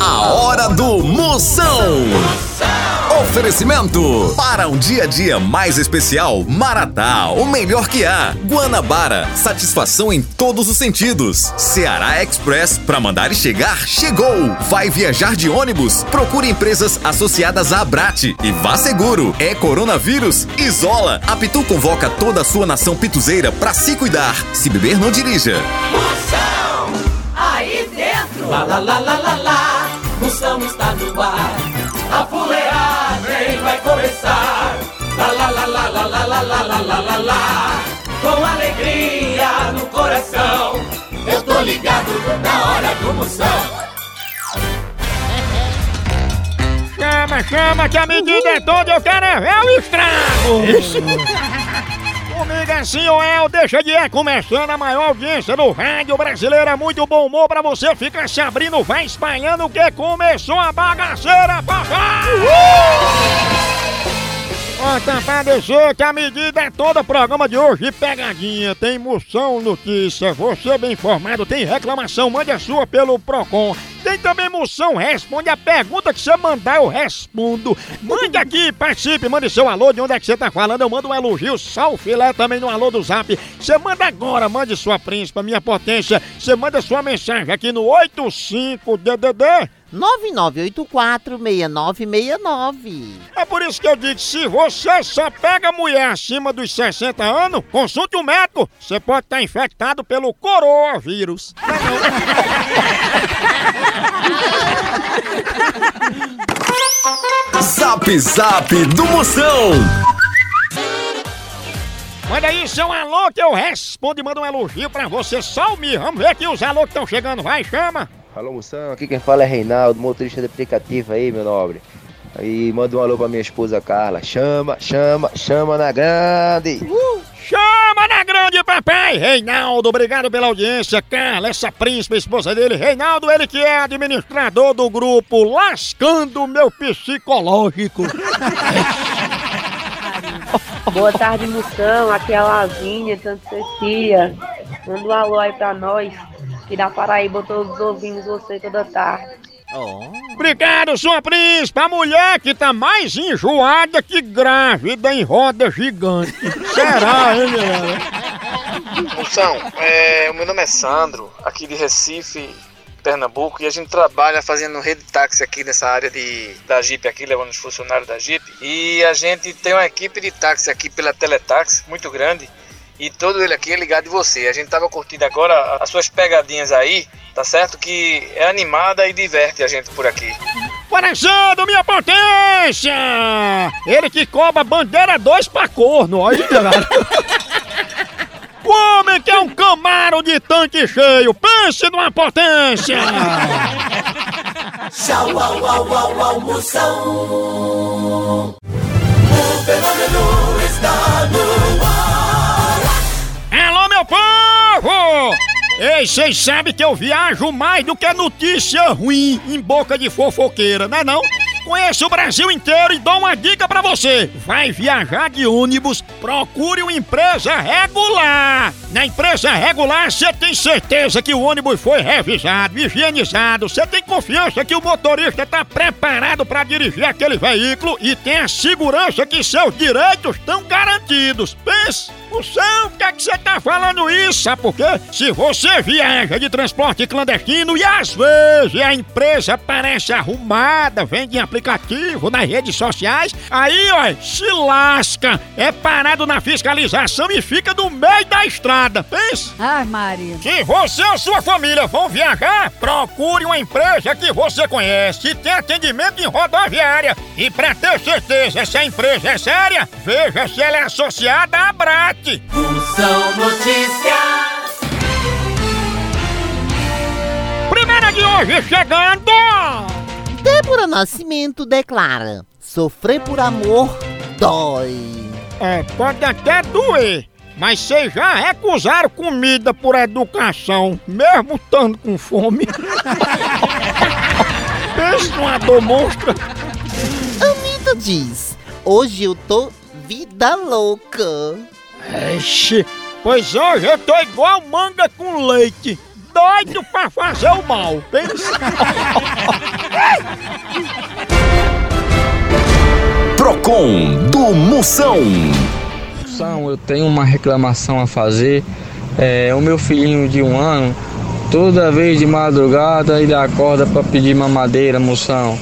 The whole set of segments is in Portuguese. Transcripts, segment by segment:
A hora do Moção. Oferecimento para um dia a dia mais especial, Maratá, o melhor que há. Guanabara, satisfação em todos os sentidos. Ceará Express, para mandar e chegar, chegou. Vai viajar de ônibus? Procure empresas associadas à Abrate e vá seguro. É coronavírus? Isola. A Pitu convoca toda a sua nação pituzeira para se cuidar. Se beber, não dirija. Moção, aí dentro. Lá, lá, lá, lá, lá. Moção está no ar. A fuleagem vai começar. Lá, lá, lá, lá, lá, lá, lá, lá, lá, lá, lá, lá. Com alegria no coração. Eu tô ligado na hora do Moção. Chama, chama, que a medida é toda, eu quero é ver o estrago! Comigo assim, o El, deixa de ir começando a maior audiência do rádio brasileiro, é muito bom humor pra você ficar se abrindo, vai espalhando que começou a bagaceira, papai! Ó, tá pra dizer que a medida é toda programa de hoje pegadinha, tem moção notícia, você bem informado, tem reclamação, mande a sua pelo Procon. Tem também moção, responde a pergunta que você mandar, eu respondo. Mande aqui, participe, mande seu alô, de onde é que você tá falando, eu mando um elogio, sal filé também no alô do zap. Você manda agora, mande sua príncipa, minha potência, você manda sua mensagem aqui no 85DDD. 9984-6969. É por isso que eu digo, se você só pega mulher acima dos 60 anos, consulte um médico. Você pode estar infectado pelo coronavírus. Zap Zap do Moção. Manda aí seu alô que eu respondo e mando um elogio pra você, Salmi. Vamos ver aqui os alô que estão chegando, vai, chama. Alô, Moção, aqui quem fala é Reinaldo, motorista de aplicativo aí, meu nobre. Aí manda um alô pra minha esposa Carla. Chama, chama, chama na grande. Chama na grande papai! Reinaldo, obrigado pela audiência. Carla, essa príncipe, esposa dele. Reinaldo, ele que é administrador do grupo Lascando Meu Psicológico. Boa tarde, Moção. Aqui é a Lavínia, Santa Cecília. Manda um alô aí pra nós. Que da Paraíba, todos ouvindo você toda tarde. Obrigado, sua príncipe. A mulher que tá mais enjoada que grávida em roda gigante. Será, hein, galera? Moção, é, o meu nome é Sandro, aqui de Recife, Pernambuco, e a gente trabalha fazendo rede de táxi aqui nessa área de, da Jeep aqui, levando os funcionários da Jeep. E a gente tem uma equipe de táxi aqui pela Teletaxi, muito grande, e todo ele aqui é ligado em você. A gente tava curtindo agora as suas pegadinhas aí, tá certo? Que é animada e diverte a gente por aqui. Parecendo minha potência! Ele que cobra bandeira 2 pra corno, olha galera. O homem que é um camaro de tanque cheio, pense numa potência! Tchau, au, au, au, au, Moção. O fenômeno está no ar. Povo! Ei, vocês sabem que eu viajo mais do que notícia ruim em boca de fofoqueira, não é não? Conheço o Brasil inteiro e dou uma dica pra você. Vai viajar de ônibus, procure uma empresa regular. Na empresa regular, você tem certeza que o ônibus foi revisado, higienizado. Você tem confiança que o motorista está preparado para dirigir aquele veículo e tem a segurança que seus direitos estão garantidos. Pense, Moção, por que é que você tá falando isso? Sabe por quê? Se você viaja de transporte clandestino e às vezes a empresa parece arrumada, vende em aplicativo, nas redes sociais, aí, ó, se lasca, é parado na fiscalização e fica no meio da estrada. Pensa? Ai, Maria. Se você ou sua família vão viajar, procure uma empresa que você conhece e tem atendimento em rodoviária. E pra ter certeza se a empresa é séria, veja se ela é associada à Moção Notícias. Primeira de hoje chegando! Débora Nascimento declara: sofrer por amor dói. É, pode até doer, mas vocês já recusaram comida por educação, mesmo estando com fome. Pensa numa dor monstra. Anitta diz: hoje eu tô vida louca. Ixi, pois hoje eu tô igual manga com leite, doido pra fazer o mal. Pensa. Procon do Moção. Moção, eu tenho uma reclamação a fazer. É, o meu filhinho de um ano, toda vez de madrugada ele acorda para pedir mamadeira, moção.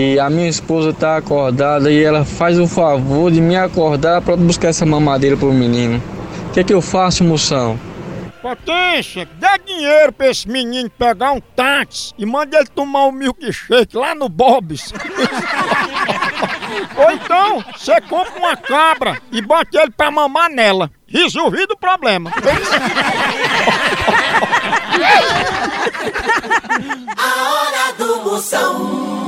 E a minha esposa tá acordada e ela faz o favor de me acordar para buscar essa mamadeira pro menino. O que é que eu faço, moção? Potência, dá dinheiro pra esse menino pegar um táxi e manda ele tomar um milkshake lá no Bob's. Ou então, você compra uma cabra e bota ele pra mamar nela. Resolvido o problema. A hora do Moção.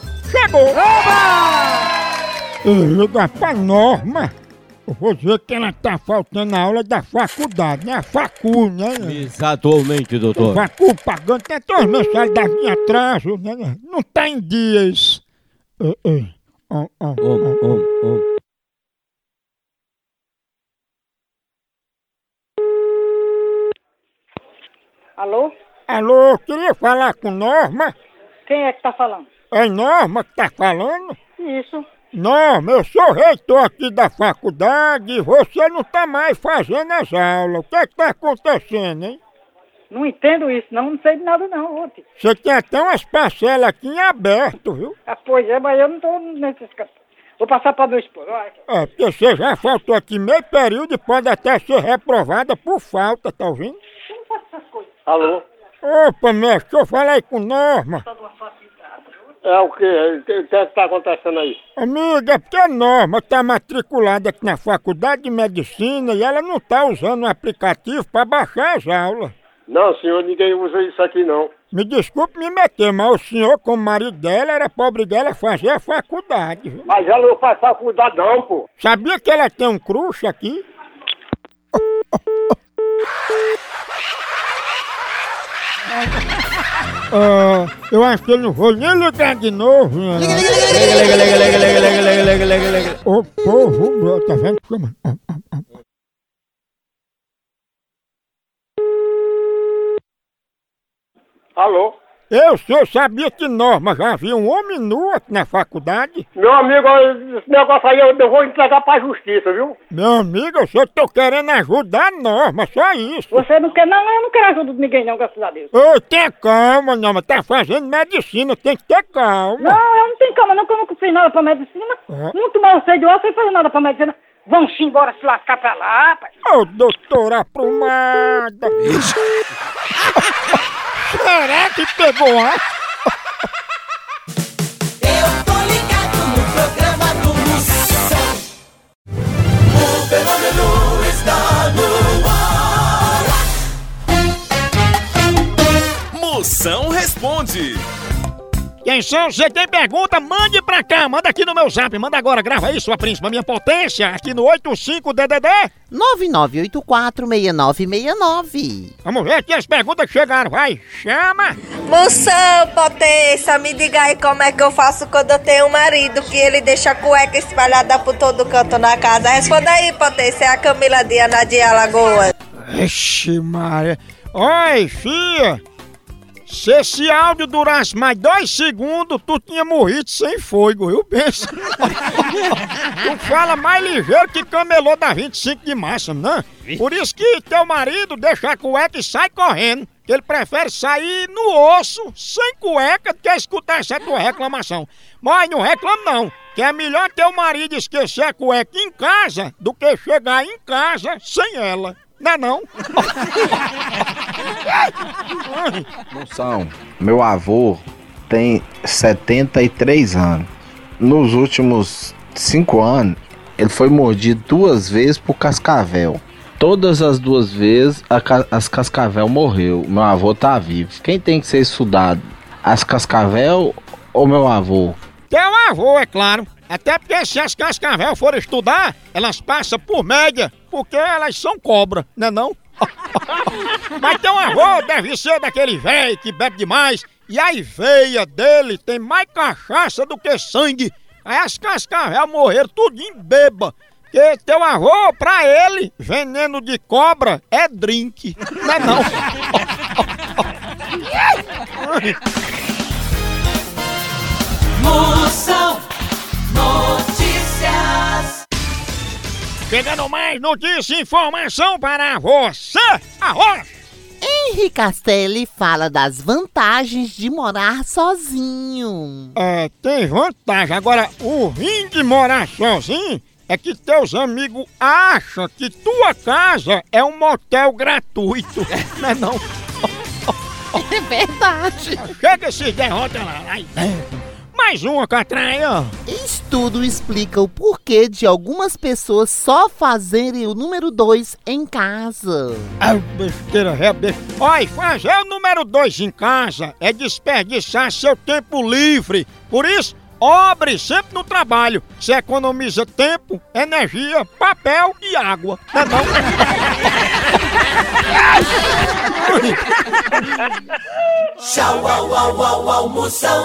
chegou! Liga pra Norma. Eu vou dizer que ela tá faltando a aula da faculdade, né? A facu, né? Exatamente, doutor. Facu pagando, tem todas as mensalidades em atraso, né? Não tá em dias. Alô? Alô, queria falar com Norma. Quem é que tá falando? É Norma que tá falando? Isso. Norma, eu sou reitor aqui da faculdade e você não tá mais fazendo as aulas. O que é que tá acontecendo, hein? Não entendo isso, não, não sei de nada não, ontem. Você tem até umas parcelas aqui em aberto, viu? Ah, pois é, mas eu não tô nesses... Vou passar para meu esposo. Olha, É, porque você já faltou aqui meio período e pode até ser reprovada por falta, tá ouvindo? Alô? Opa, mestre, deixa eu falar aí com Norma. É o que? O que que está acontecendo aí? Amiga, é porque a Norma tá matriculada aqui na faculdade de medicina e ela não tá usando o aplicativo para baixar as aulas. Não, senhor, ninguém usa isso aqui não. Me desculpe me meter, mas o senhor, como marido dela, era pobre dela fazer a faculdade. viu? Mas ela não faz faculdade não, pô. Sabia que ela tem um crush aqui? Ah, eu acho que eu não vou nem ligar de novo. né? Ô povo, meu, tá vendo? Ah, ah, ah. Alô? Eu, senhor, sabia que Norma já havia um homem nu aqui na faculdade? Meu amigo, esse negócio aí eu eu vou entregar pra justiça, viu? Meu amigo, eu só tô querendo ajudar a Norma, só isso. Você não quer... Não, eu não quero ajuda de ninguém não, graças a Deus. Ô, tenha calma, Norma, tá fazendo medicina, tem que ter calma. Não, eu não tenho calma não, que eu nunca fiz nada pra medicina. É. Muito mal eu sei de você sem fazer nada pra medicina. Vamos embora se lascar pra lá, rapaz. Ô, doutora aprumada! Será que pegou a? São? Você tem pergunta? Mande pra cá, manda aqui no meu zap, manda agora, grava aí, sua príncipa, minha potência, aqui no 85DDD. 99846969. Vamos ver aqui as perguntas que chegaram, vai, chama! Moção, potência, me diga aí como é que eu faço quando eu tenho um marido que ele deixa a cueca espalhada por todo canto na casa. Responda aí, potência, é a Camila Diana de Alagoas. Ixi, Maria. Oi, fia. Se esse áudio durasse mais dois segundos, tu tinha morrido sem fogo, viu? Pensa. tu fala mais ligeiro que camelô da 25 de março, né? Por isso que teu marido deixa a cueca e sai correndo. Que ele prefere sair no osso, sem cueca, do que escutar essa tua reclamação. Mas não reclama não, que é melhor teu marido esquecer a cueca em casa do que chegar em casa sem ela. Não é não? Moção, meu avô tem 73 anos. Nos últimos 5 anos, ele foi mordido duas vezes por cascavel. Todas as duas vezes a ca- as cascavel morreu. Meu avô tá vivo. Quem tem que ser estudado? As cascavel ou meu avô? Teu avô, é claro. Até porque se as cascavel forem estudar, elas passam por média, porque elas são cobra, né não? Mas teu avô deve ser daquele velho que bebe demais e a veia dele tem mais cachaça do que sangue. Aí as cascavel morreram tudo em beba. Porque teu avô, pra ele, veneno de cobra é drink, não é não? Chegando mais notícia e informação para você, arroz! Henri Castelli fala das vantagens de morar sozinho. É, tem vantagem. Agora, o ruim de morar sozinho é que teus amigos acham que tua casa é um motel gratuito. Não é não? É verdade. Chega esses derrotas lá. Mais uma, Catraia. Estudo explica o porquê de algumas pessoas só fazerem o número 2 em casa. Ah, besteira, é besteira. Olha, fazer o número 2 em casa é desperdiçar seu tempo livre. Por isso, obre sempre no trabalho. Você economiza tempo, energia, papel e água. Não é não? Tchau, au, au, au, almoção.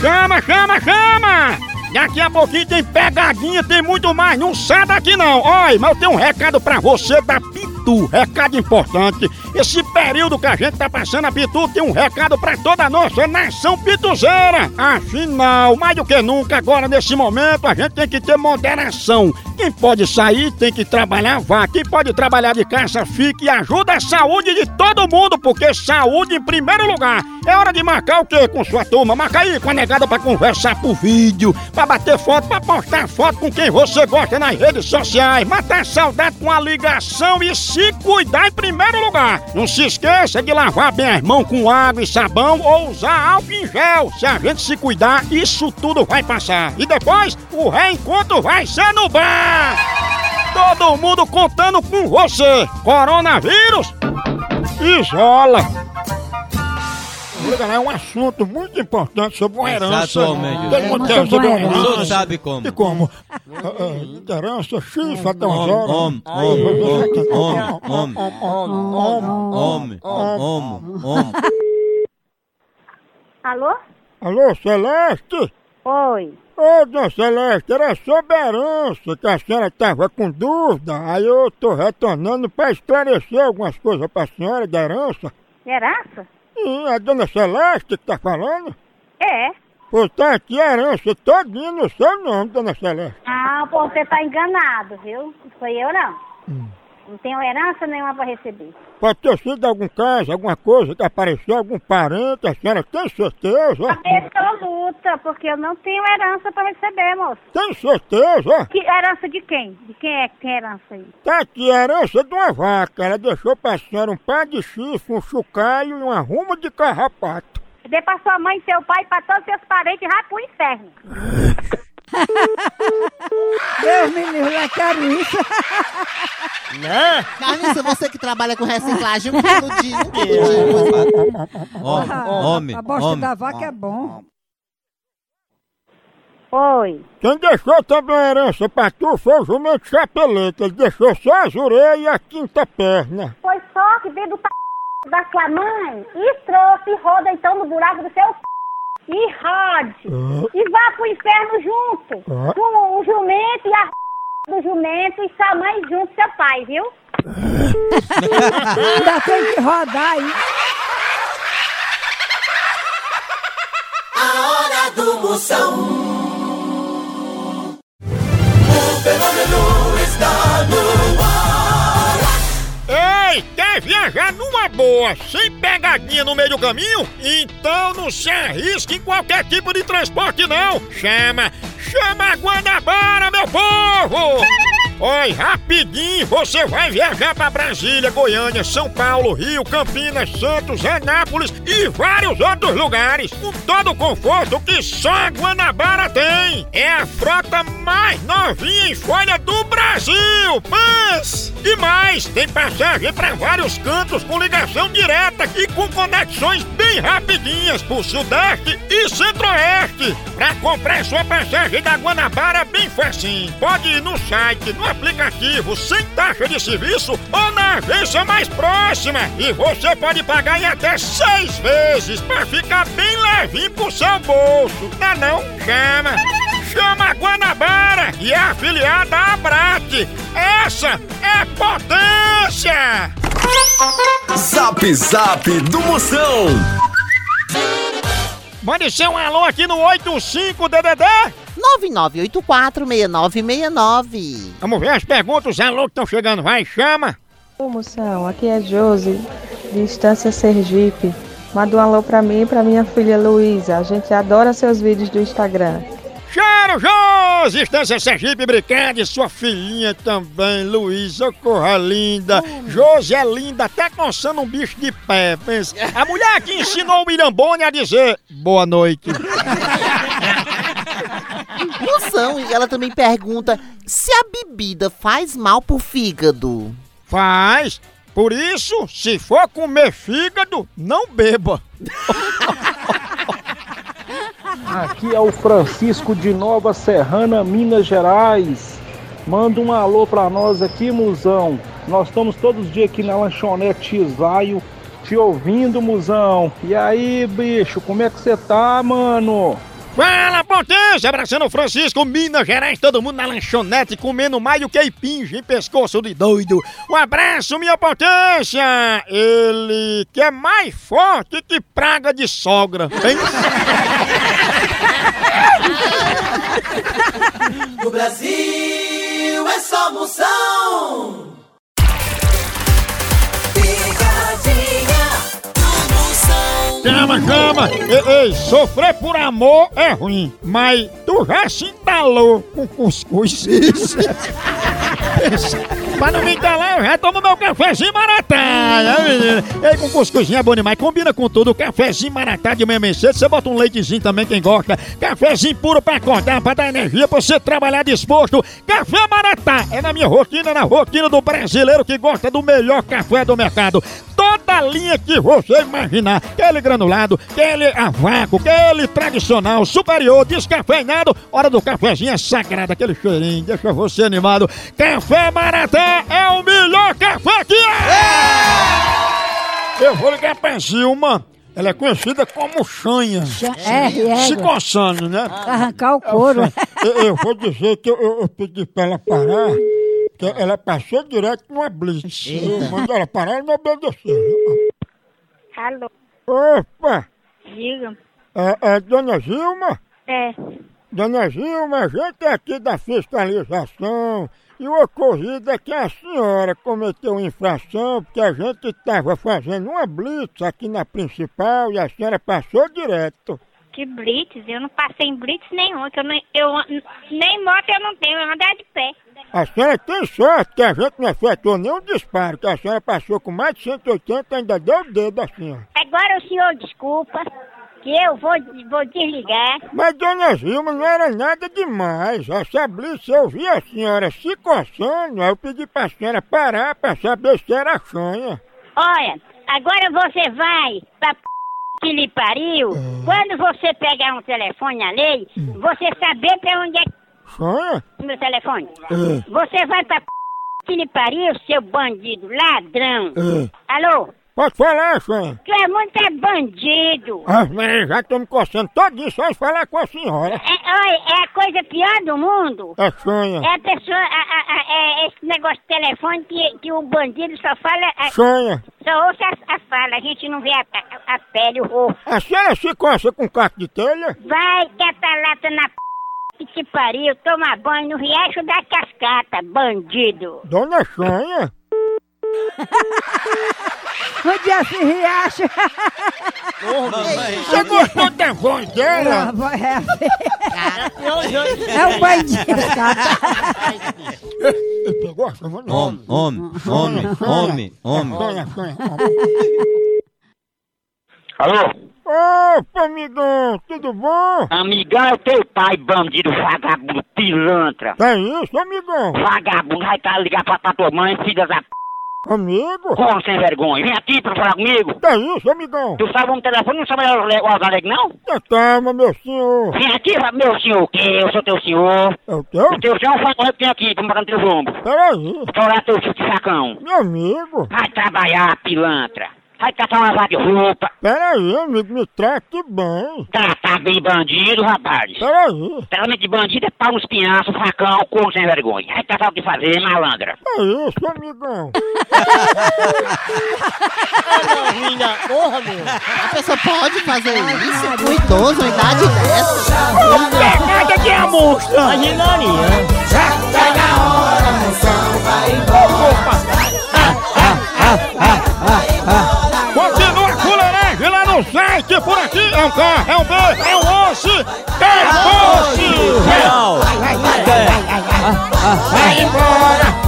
Chama, chama, chama! Daqui a pouquinho tem pegadinha, tem muito mais. Não sai daqui não. Olha, mas eu tenho um recado pra você da Pitu. Recado importante. Esse período que a gente tá passando a Pitu tem um recado pra toda a nossa nação pituzeira. Afinal, mais do que nunca, agora nesse momento, a gente tem que ter moderação. Quem pode sair tem que trabalhar, vá. Quem pode trabalhar de casa, fique e ajuda a saúde de todo mundo, porque saúde em primeiro lugar. É hora de marcar o quê com sua turma? Marca aí com a negada pra conversar por vídeo, pra bater foto, pra postar foto com quem você gosta nas redes sociais, matar saudade com a ligação e se cuidar em primeiro lugar. Não se esqueça de lavar bem as mãos com água e sabão ou usar álcool em gel. Se a gente se cuidar, isso tudo vai passar. E depois, o reencontro vai ser no bar. Todo mundo contando com você. Coronavírus, isola. É um assunto muito importante sobre uma herança. Exatamente. Todo mundo quer saber uma O senhor herança. sabe como. E como? Ah, ah, Herança, até umas horas. Homem, homem, homem, homem, homem, homem, homem. Alô? Alô, Celeste? Oi. Ô, dona Celeste, era sobre a herança que a senhora estava com dúvida. Aí eu tô retornando para esclarecer algumas coisas para a senhora da herança. Herança? Sim, a dona Celeste que tá falando? É. Pô, tá aqui a herança todinha no seu nome, dona Celeste. Ah, pô, você tá enganado, viu? Não foi eu, não. Não tenho herança nenhuma pra receber. Pode ter sido algum caso, alguma coisa que apareceu, algum parente, a senhora tem certeza? Absoluta, porque eu não tenho herança pra receber, moço. Tem certeza? Que herança de quem? De quem é que tem herança aí? Tá aqui herança de uma vaca. Ela deixou pra senhora um par de chifre, um chocalho e uma ruma de carrapato. Dê pra sua mãe, seu pai, pra todos seus parentes, vai pro inferno. Deus me livre, quero isso. Né? Carniça, você que trabalha com reciclagem, um quilo de... Um quilo de... Homem, homem, A bosta homem. da vaca é bom. Oi. Quem deixou também a herança pra tu foi o jumento chapeleta. Ele deixou só as orelhas e a quinta perna. Foi só que veio do p... da sua mãe e trouxe e roda então no buraco do seu p... e rode. E vá pro inferno junto. Ah. Com o jumento e a do jumento e sua mãe junto, seu pai, viu? Ainda tem que rodar aí. A hora do Moção. Viajar numa boa, sem pegadinha no meio do caminho? Então não se arrisque em qualquer tipo de transporte não. Chama, chama a Guanabara, meu povo! Oi, rapidinho, você vai viajar para Brasília, Goiânia, São Paulo, Rio, Campinas, Santos, Anápolis e vários outros lugares. Com todo o conforto que só a Guanabara tem. É a frota mais novinha em folha do Brasil. Mas e mais, tem passagem para vários cantos com ligação direta e com conexões bem rapidinhas pro Sudeste e Centro-Oeste. Para comprar sua passagem da Guanabara bem facinho. Pode ir no site, no aplicativo, sem taxa de serviço ou na agência mais próxima. E você pode pagar em até seis vezes para ficar bem levinho pro seu bolso. Não, é não? Chama! Chama a Guanabara e é afiliada à Abrat. Essa é potência! Zap Zap do Moção. Mande seu alô aqui no 85DDD 99846969. Vamos ver as perguntas, os alô que estão chegando. Vai, chama! Ô moção, aqui é Josi, de Estância Sergipe. Manda um alô pra mim e pra minha filha Luísa. A gente adora seus vídeos do Instagram. Cheiro, Josi! Estância Sergipe Brincando e sua filhinha também, Luísa, corra linda. Josi é linda, até coçando um bicho de pé. Pensa. A mulher que ensinou o Mirambone a dizer boa noite. E ela também pergunta se a bebida faz mal pro fígado. Faz. Por isso, se for comer fígado, não beba. Aqui é o Francisco de Nova Serrana, Minas Gerais. Manda um alô pra nós aqui, Musão. Nós estamos todos os dias aqui na lanchonete Isaio, te ouvindo, Musão. E aí, bicho, como é que você tá, mano? Fala, potência! Abraçando o Francisco, Minas Gerais, todo mundo na lanchonete, comendo mais do que impinge em pescoço de doido. Um abraço, minha potência! Ele que é mais forte que praga de sogra, hein? No Brasil é só moção. Chama, chama! Ei, ei, sofrer por amor é ruim, mas tu já se entalou com cuscuz. Pra não me entalar, eu já tomo meu cafezinho maratá, né, menina? Ei, com cuscuzinho é bom demais, combina com tudo. Cafezinho maratá de manhã cedo, você bota um leitezinho também, quem gosta. Cafezinho puro pra acordar, pra dar energia, pra você trabalhar disposto. Café maratá é na minha rotina, na rotina do brasileiro que gosta do melhor café do mercado. Toda linha que você imaginar, aquele granulado, aquele a vácuo, aquele tradicional, superior, descafeinado, hora do cafezinho é sagrado, aquele cheirinho, deixa você animado. Café Maratá é o melhor café que é! Eu vou ligar pra Zilma. Ela é conhecida como chanha. é, é. Se coçando, né? Arrancar o couro. Eu, eu vou dizer que eu, eu- eu pedi pra ela parar, que ela passou direto numa blitz. Eu mandei ela parar, ela não obedeceu. Alô, Opa! diga. É, é Dona Zilma? É, Dona Zilma, a gente é aqui da fiscalização e o ocorrido é que a senhora cometeu infração porque a gente estava fazendo uma blitz aqui na principal e a senhora passou direto. que blitz? Eu não passei em blitz nenhum, que eu, nem, eu nem moto eu não tenho, eu andar de pé. A senhora tem sorte que a gente não efetuou nenhum disparo, que a senhora passou com mais de 180 e ainda deu o dedo assim, ó. Agora o senhor desculpa, que eu vou, vou desligar. Mas, dona Zilma, não era nada demais. Essa blitz eu vi a senhora se coçando, aí eu pedi pra senhora parar pra saber se era chanha. Olha, agora você vai pra p... que lhe pariu. Quando você pegar um telefone alheio, você saber pra onde é que O meu telefone. Você vai pra p... que lhe pariu, seu bandido, ladrão. É. Alô? Pode falar, chanha. Tu é muito é bandido. Ah, mas já tô me coçando todinho só de falar com a senhora. É, olha, é a coisa pior do mundo. É chanha. É a pessoa, a, a, a- é esse negócio de telefone que, que o bandido só fala. a- Chanha. só ouça a, a fala, a gente não vê a, a, a pele, o rosto. A senhora se coça com caco de telha? Vai, lata na p que te pariu, toma banho no riacho da cascata, bandido. Dona Chanha? Um dia se riacha. Você gostou da voz dela? É É um bandido? Vamos lá. Homem, homem, homem, homem, homem. Alô? Opa, amigão, tudo bom? Amigão é teu pai, bandido, vagabundo, pilantra. É isso, amigão? Vagabundo, vai cá ligar pra, pra tua mãe, filha da p... Amigo? Como sem vergonha? Vem aqui pra falar comigo. É isso, amigão? Tu sabe um telefone, não sabe o Alegre, não? Tá, Calma, meu senhor. Vem aqui, meu senhor, o quê? Eu sou teu senhor. É o teu? O teu senhor é um facão que tem aqui, pra botar no teu ombro. Peraí. Fora teu filho de facão. Meu amigo. Vai trabalhar, pilantra. Vai catar uma vaga de roupa. Peraí, amigo, me trate bem. Tratar bem bandido, rapaz. Peraí. Tratamento de bandido é pau nos pinhaços, facão, corno sem vergonha. Vai catar o que fazer, malandra. É isso, amigão. Porra, meu. A pessoa pode fazer isso com idoso, uma idade dessa. Pegada de amostra. Sai na hora, moção, vai embora. Continua a no site, por aqui é um K, é um B, é um osso, é um osso! Vai embora!